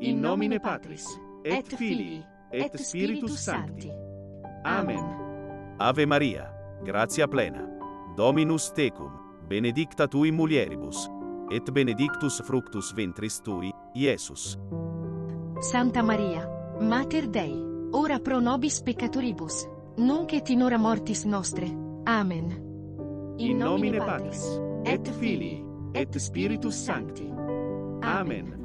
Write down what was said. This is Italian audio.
In nomine Patris, et Filii, et Spiritus Sancti. Amen. Ave Maria, gratia plena. Dominus tecum, benedicta tui mulieribus, et benedictus fructus ventris tui, Iesus. Santa Maria, Mater Dei, ora pro nobis peccatoribus, nunc et in hora mortis nostre. Amen. In nomine Patris, et Filii, et Spiritus Sancti. Amen.